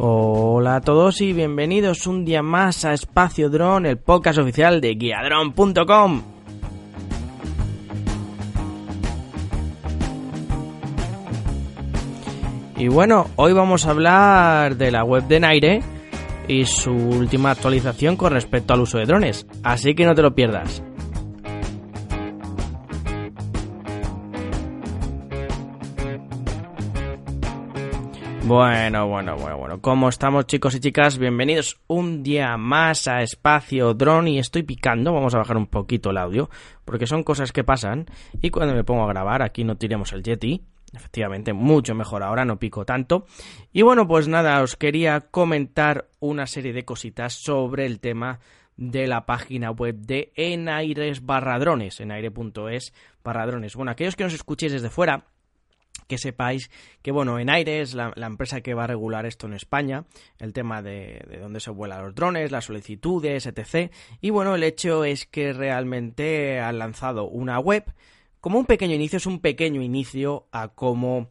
Hola a todos y bienvenidos un día más a Espacio Drone, el podcast oficial de guiadron.com. Y bueno, hoy vamos a hablar de la web de Naire y su última actualización con respecto al uso de drones, así que no te lo pierdas. Bueno, bueno, bueno, bueno. ¿Cómo estamos chicos y chicas? Bienvenidos un día más a Espacio Drone y estoy picando. Vamos a bajar un poquito el audio porque son cosas que pasan y cuando me pongo a grabar aquí no tiremos el Yeti. Efectivamente, mucho mejor ahora, no pico tanto. Y bueno, pues nada, os quería comentar una serie de cositas sobre el tema de la página web de Enaires barra drones, enaire.es barra drones. Bueno, aquellos que nos escuchéis desde fuera, que sepáis que, bueno, en aire es la, empresa que va a regular esto en España, el tema de, de dónde se vuelan los drones, las solicitudes, etc. Y bueno, el hecho es que realmente han lanzado una web, como un pequeño inicio, es un pequeño inicio a cómo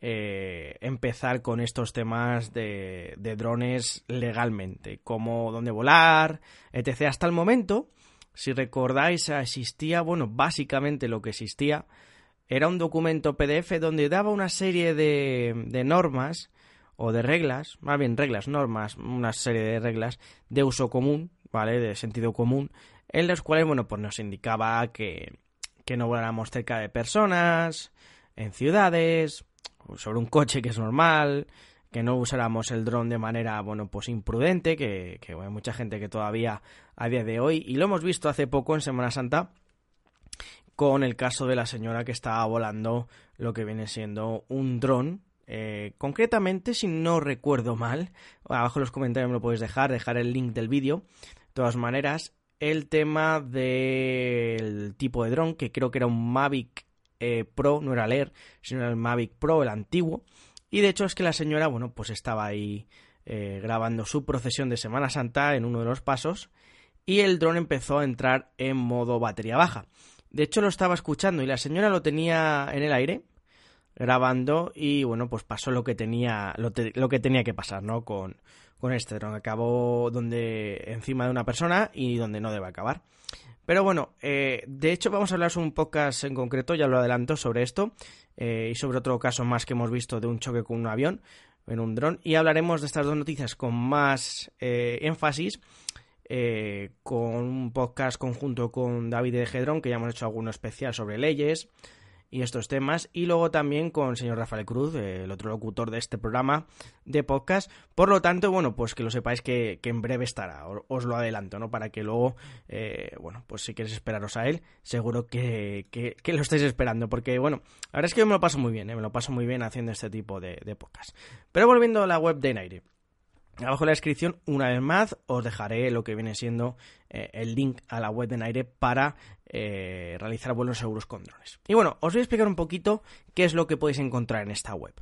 eh, empezar con estos temas de, de drones legalmente, como dónde volar, etc. Hasta el momento, si recordáis, existía, bueno, básicamente lo que existía era un documento PDF donde daba una serie de, de normas o de reglas, más bien reglas, normas, una serie de reglas de uso común, ¿vale? De sentido común, en las cuales, bueno, pues nos indicaba que, que no voláramos cerca de personas, en ciudades, sobre un coche que es normal, que no usáramos el dron de manera, bueno, pues imprudente, que, que hay mucha gente que todavía a día de hoy, y lo hemos visto hace poco en Semana Santa, con el caso de la señora que estaba volando lo que viene siendo un dron. Eh, concretamente, si no recuerdo mal, abajo en los comentarios me lo podéis dejar, dejar el link del vídeo. De todas maneras, el tema del tipo de dron, que creo que era un Mavic eh, Pro, no era el Air, sino el Mavic Pro, el antiguo. Y de hecho es que la señora, bueno, pues estaba ahí eh, grabando su procesión de Semana Santa en uno de los pasos y el dron empezó a entrar en modo batería baja. De hecho, lo estaba escuchando y la señora lo tenía en el aire grabando y bueno, pues pasó lo que tenía lo, que tenía que pasar, ¿no? Con, con este dron. Acabó donde encima de una persona y donde no debe acabar. Pero bueno, eh, de hecho vamos a hablar un podcast en concreto, ya lo adelanto, sobre esto eh, y sobre otro caso más que hemos visto de un choque con un avión en un dron y hablaremos de estas dos noticias con más eh, énfasis eh, con un podcast conjunto con David de Gedrón, que ya hemos hecho alguno especial sobre leyes y estos temas, y luego también con el señor Rafael Cruz, el otro locutor de este programa de podcast. Por lo tanto, bueno, pues que lo sepáis que, en breve estará, os lo adelanto, ¿no? Para que luego, eh, bueno, pues si queréis esperaros a él, seguro que, que, lo estáis esperando, porque, bueno, la verdad es que me lo paso muy bien, ¿eh? me lo paso muy bien haciendo este tipo de, de podcast. Pero volviendo a la web de Naire. Abajo en la descripción, una vez más, os dejaré lo que viene siendo eh, el link a la web de Naire para eh, realizar vuelos seguros con drones. Y bueno, os voy a explicar un poquito qué es lo que podéis encontrar en esta web.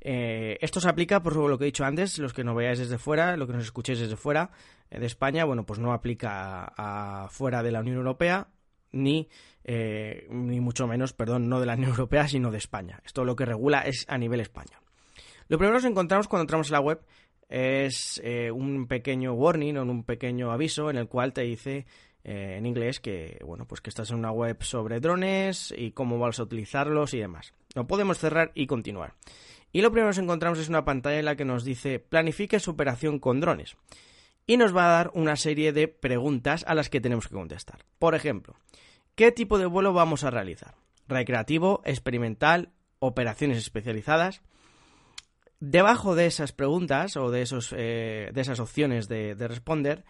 Eh, esto se aplica, por lo que he dicho antes, los que nos veáis desde fuera, lo que nos escuchéis desde fuera de España, bueno, pues no aplica a, fuera de la Unión Europea, ni, ni mucho menos, perdón, no de la Unión Europea, sino de España. Esto lo que regula es a nivel España. Lo primero que nos encontramos cuando entramos en la web es eh, un pequeño warning o un pequeño aviso en el cual te dice eh, en inglés que bueno pues que estás en una web sobre drones y cómo vas a utilizarlos y demás. Lo podemos cerrar y continuar. Y lo primero que nos encontramos es una pantalla en la que nos dice planifique su operación con drones. Y nos va a dar una serie de preguntas a las que tenemos que contestar. Por ejemplo, ¿qué tipo de vuelo vamos a realizar? ¿Recreativo, experimental, operaciones especializadas? Debajo de esas preguntas o de, esos, eh, de esas opciones de, responder,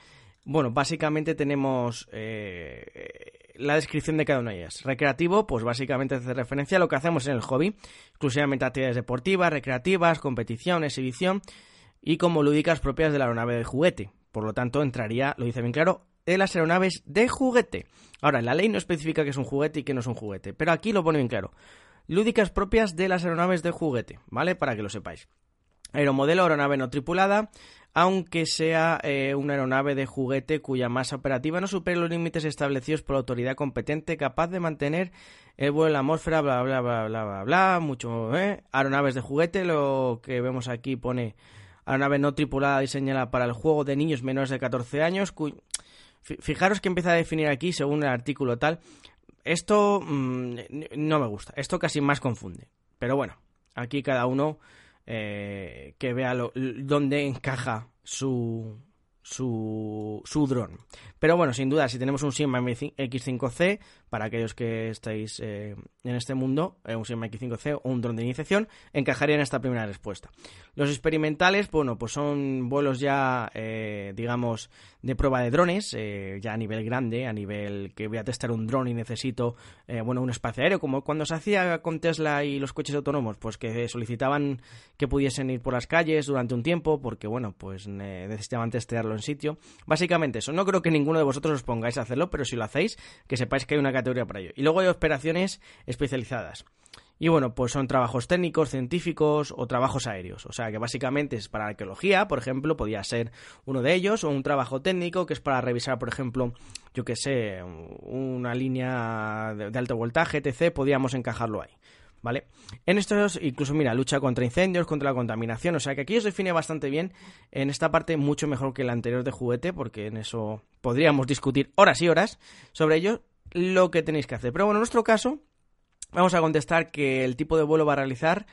bueno, básicamente tenemos eh, la descripción de cada una de ellas. Recreativo, pues básicamente hace referencia a lo que hacemos en el hobby, exclusivamente actividades deportivas, recreativas, competición, exhibición y como lúdicas propias de la aeronave de juguete. Por lo tanto, entraría, lo dice bien claro, de las aeronaves de juguete. Ahora, la ley no especifica que es un juguete y que no es un juguete, pero aquí lo pone bien claro lúdicas propias de las aeronaves de juguete, ¿vale? Para que lo sepáis. Aeromodelo, aeronave no tripulada, aunque sea eh, una aeronave de juguete cuya masa operativa no supere los límites establecidos por la autoridad competente capaz de mantener el vuelo en la atmósfera, bla, bla, bla, bla, bla, bla, mucho, ¿eh? Aeronaves de juguete, lo que vemos aquí pone aeronave no tripulada diseñada para el juego de niños menores de 14 años. Fijaros que empieza a definir aquí, según el artículo tal, esto mm, no me gusta, esto casi más confunde. Pero bueno, aquí cada uno eh, que vea lo, dónde encaja su, su, su dron. Pero bueno, sin duda, si tenemos un Sigma X5C, para aquellos que estáis eh, en este mundo, eh, un Sigma X5C o un dron de iniciación, encajaría en esta primera respuesta. Los experimentales, bueno, pues son vuelos ya, eh, digamos, de prueba de drones, ya a nivel grande, a nivel que voy a testar un dron y necesito, bueno, un espacio aéreo, como cuando se hacía con Tesla y los coches autónomos, pues que solicitaban que pudiesen ir por las calles durante un tiempo, porque, bueno, pues necesitaban testearlo en sitio. Básicamente eso, no creo que ninguno de vosotros os pongáis a hacerlo, pero si lo hacéis, que sepáis que hay una categoría para ello. Y luego hay operaciones especializadas. Y bueno, pues son trabajos técnicos, científicos o trabajos aéreos. O sea que básicamente es para arqueología, por ejemplo, podría ser uno de ellos, o un trabajo técnico que es para revisar, por ejemplo, yo que sé, una línea de alto voltaje, etc. Podríamos encajarlo ahí. ¿vale? En estos, incluso, mira, lucha contra incendios, contra la contaminación, o sea que aquí os define bastante bien en esta parte mucho mejor que la anterior de juguete, porque en eso podríamos discutir horas y horas sobre ello, lo que tenéis que hacer. Pero bueno, en nuestro caso, vamos a contestar que el tipo de vuelo va a realizar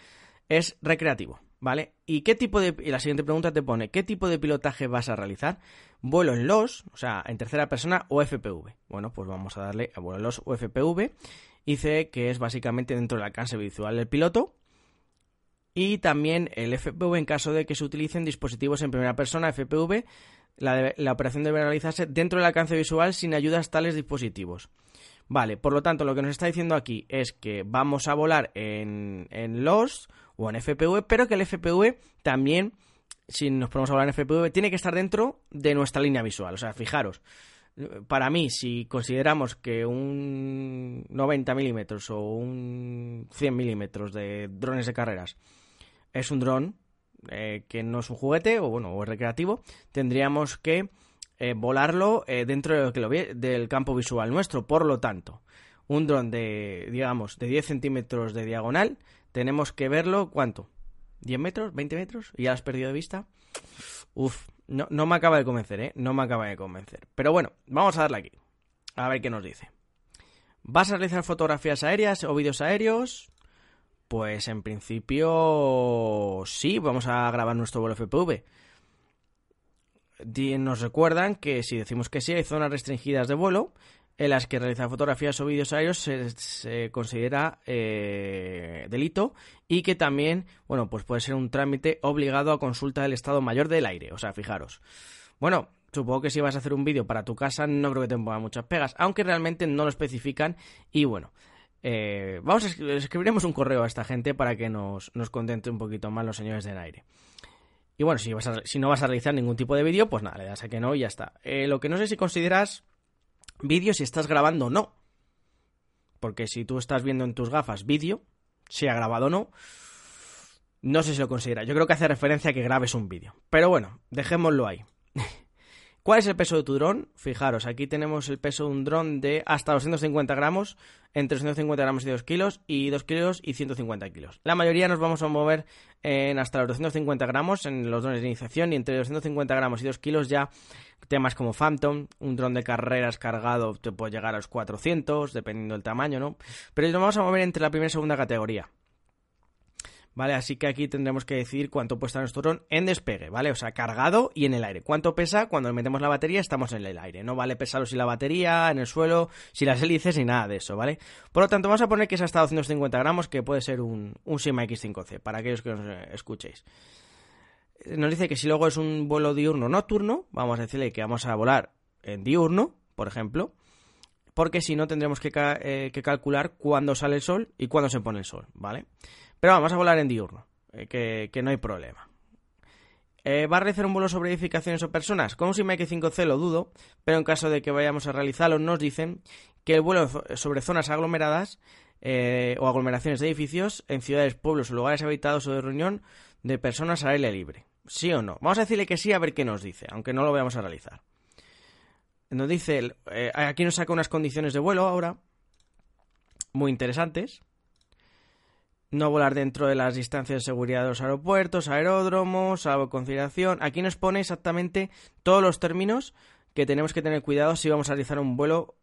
es recreativo, ¿vale? ¿Y qué tipo de y la siguiente pregunta te pone, ¿qué tipo de pilotaje vas a realizar? Vuelo en los, o sea, en tercera persona o FPV. Bueno, pues vamos a darle a vuelo en los o FPV Dice que es básicamente dentro del alcance visual del piloto. Y también el FPV en caso de que se utilicen dispositivos en primera persona, FPV, la, la operación debe realizarse dentro del alcance visual sin ayudas tales dispositivos. Vale, por lo tanto, lo que nos está diciendo aquí es que vamos a volar en, en LOS o en FPV, pero que el FPV también, si nos ponemos a volar en FPV, tiene que estar dentro de nuestra línea visual. O sea, fijaros, para mí, si consideramos que un 90 milímetros o un 100 milímetros de drones de carreras es un dron eh, que no es un juguete o bueno o es recreativo, tendríamos que eh, volarlo eh, dentro del campo visual nuestro. Por lo tanto, un dron de digamos de 10 centímetros de diagonal tenemos que verlo ¿cuánto? ¿10 metros? ¿20 metros? ¿Y ya has perdido de vista? Uf, no, no me acaba de convencer, ¿eh? No me acaba de convencer. Pero bueno, vamos a darle aquí. A ver qué nos dice. ¿Vas a realizar fotografías aéreas o vídeos aéreos? Pues en principio sí, vamos a grabar nuestro vuelo FPV. Nos recuerdan que si decimos que sí, hay zonas restringidas de vuelo en las que realizar fotografías o vídeos aéreos se, considera eh, delito y que también, bueno, pues puede ser un trámite obligado a consulta del Estado Mayor del Aire. O sea, fijaros. Bueno, supongo que si vas a hacer un vídeo para tu casa no creo que te pongan muchas pegas, aunque realmente no lo especifican y bueno. Eh, vamos a escribiremos un correo a esta gente para que nos, nos contente un poquito más los señores del aire. Y bueno, si, vas si no vas a realizar ningún tipo de vídeo, pues nada, le das a que no y ya está. Eh, lo que no sé si consideras vídeo si estás grabando o no. Porque si tú estás viendo en tus gafas vídeo, si ha grabado o no, no sé si lo considera. Yo creo que hace referencia a que grabes un vídeo. Pero bueno, dejémoslo ahí. ¿Cuál es el peso de tu dron? Fijaros, aquí tenemos el peso de un dron de hasta 250 gramos, entre 250 gramos y 2 kilos, y 2 kilos y 150 kilos. La mayoría nos vamos a mover en hasta los 250 gramos en los drones de iniciación, y entre 250 gramos y 2 kilos ya temas como Phantom, un dron de carreras cargado te puede llegar a los 400, dependiendo del tamaño, ¿no? Pero nos vamos a mover entre la primera y segunda categoría. ¿Vale? Así que aquí tendremos que decir cuánto puesta nuestro dron en despegue, ¿vale? O sea, cargado y en el aire. ¿Cuánto pesa? Cuando metemos la batería estamos en el aire. No vale pesarlo sin la batería, en el suelo, sin las hélices ni nada de eso, ¿vale? Por lo tanto, vamos a poner que es hasta 250 gramos, que puede ser un, un Sigma X5C, para aquellos que nos escuchéis. Nos dice que si luego es un vuelo diurno nocturno, vamos a decirle que vamos a volar en diurno, por ejemplo, porque si no tendremos que, eh, que calcular cuándo sale el sol y cuándo se pone el sol, ¿vale? Pero vamos a volar en diurno, eh, que, no hay problema. Eh, ¿Va a realizar un vuelo sobre edificaciones o personas? Con un SIMA X5C lo dudo, pero en caso de que vayamos a realizarlo, nos dicen que el vuelo sobre zonas aglomeradas eh, o aglomeraciones de edificios en ciudades, pueblos o lugares habitados o de reunión de personas al aire libre. ¿Sí o no? Vamos a decirle que sí a ver qué nos dice, aunque no lo vayamos a realizar. Nos dice, aquí nos saca unas condiciones de vuelo ahora, muy interesantes. No volar dentro de las distancias de seguridad de los aeropuertos, aeródromos, salvo conciliación. Aquí nos pone exactamente todos los términos que tenemos que tener cuidado si vamos a realizar un vuelo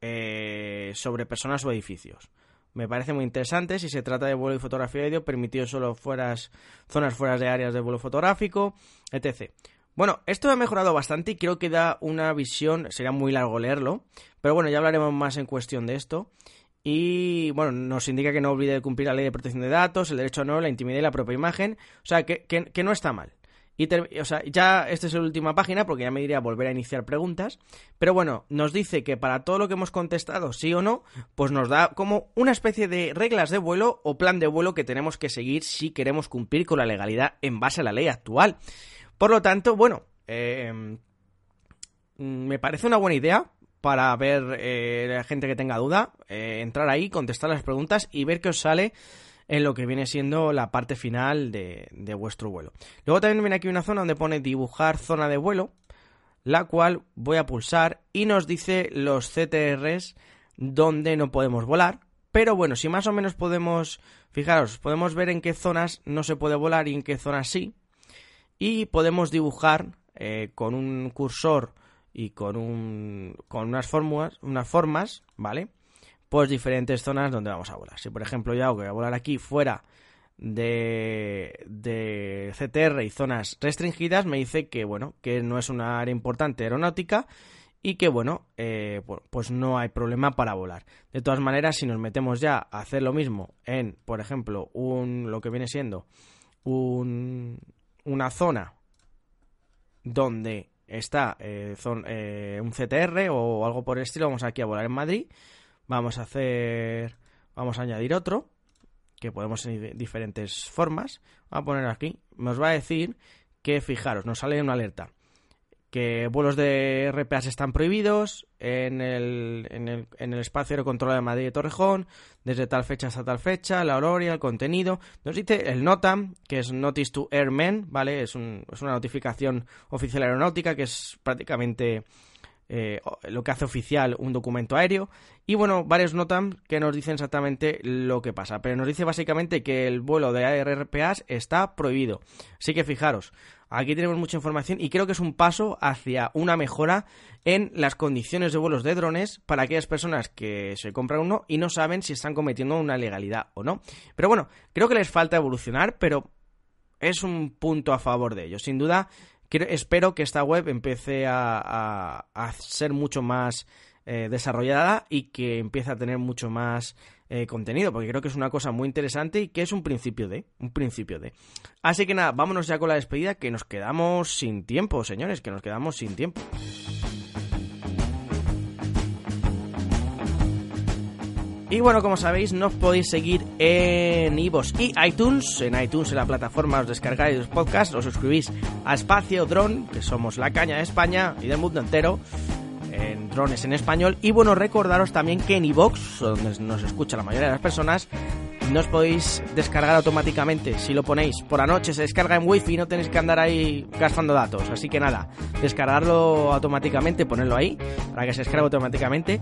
eh, sobre personas o edificios. Me parece muy interesante. Si se trata de vuelo y fotografía de vídeo, permitido solo fueras, zonas fuera de áreas de vuelo fotográfico, etc. Bueno, esto ha mejorado bastante y creo que da una visión, sería muy largo leerlo, pero bueno, ya hablaremos más en cuestión de esto. Y bueno, nos indica que no olvide cumplir la ley de protección de datos, el derecho a no, la intimidad y la propia imagen. O sea, que, que, no está mal. Y o sea, ya esta es la última página porque ya me diría volver a iniciar preguntas. Pero bueno, nos dice que para todo lo que hemos contestado, sí o no, pues nos da como una especie de reglas de vuelo o plan de vuelo que tenemos que seguir si queremos cumplir con la legalidad en base a la ley actual. Por lo tanto, bueno, eh, me parece una buena idea para ver eh, la gente que tenga duda, eh, entrar ahí, contestar las preguntas y ver qué os sale en lo que viene siendo la parte final de, vuestro vuelo. Luego también viene aquí una zona donde pone dibujar zona de vuelo, la cual voy a pulsar y nos dice los CTRs donde no podemos volar. Pero bueno, si más o menos podemos, fijaros, podemos ver en qué zonas no se puede volar y en qué zonas sí. Y podemos dibujar eh, con un cursor y con, un, con unas, fórmulas, unas formas, ¿vale? Pues diferentes zonas donde vamos a volar. Si por ejemplo yo voy a volar aquí fuera de, de CTR y zonas restringidas, me dice que bueno, que no es una área importante aeronáutica y que bueno, eh, pues no hay problema para volar. De todas maneras, si nos metemos ya a hacer lo mismo en, por ejemplo, un, lo que viene siendo un, una zona donde está eh, eh, un CTR o algo por el estilo. Vamos aquí a volar en Madrid. Vamos a hacer. Vamos a añadir otro. Que podemos en diferentes formas. Vamos a poner aquí. Nos va a decir que, fijaros, nos sale una alerta que vuelos de RPAs están prohibidos en el, en el, en el espacio aéreo controlado de Madrid y Torrejón, desde tal fecha hasta tal fecha, la hora, el contenido. Nos dice el NOTAM, que es Notice to Airmen, ¿vale? Es, un, es una notificación oficial aeronáutica que es prácticamente eh, lo que hace oficial un documento aéreo. Y bueno, varios NOTAM que nos dicen exactamente lo que pasa. Pero nos dice básicamente que el vuelo de ARPAs está prohibido. Así que fijaros, Aquí tenemos mucha información y creo que es un paso hacia una mejora en las condiciones de vuelos de drones para aquellas personas que se compran uno y no saben si están cometiendo una legalidad o no. Pero bueno, creo que les falta evolucionar, pero es un punto a favor de ellos. Sin duda, espero que esta web empiece a, ser mucho más eh, desarrollada y que empiece a tener mucho más eh, contenido, porque creo que es una cosa muy interesante y que es un principio de, un principio de. Así que nada, vámonos ya con la despedida, que nos quedamos sin tiempo, señores, que nos quedamos sin tiempo. Y bueno, como sabéis, nos podéis seguir en iVoox y iTunes. En iTunes, en la plataforma, os descargáis los podcasts, os suscribís a Espacio Drone, que somos la caña de España y del mundo entero en drones en español. Y bueno, recordaros también que en iVox, donde nos escucha la mayoría de las personas, no os podéis descargar automáticamente. Si lo ponéis por la noche, se descarga en wifi y no tenéis que andar ahí gastando datos. Así que nada, descargarlo automáticamente, ponerlo ahí para que se descargue automáticamente.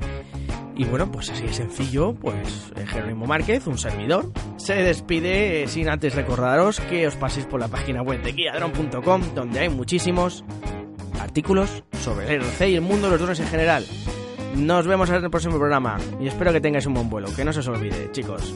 Y bueno, pues así de sencillo, pues eh, Jerónimo Márquez, un servidor, se despide eh, sin antes recordaros que os paséis por la página web de guiadron.com, donde hay muchísimos artículos el RC y el mundo de los drones en general. Nos vemos en el próximo programa y espero que tengáis un buen vuelo, que no se os olvide, chicos.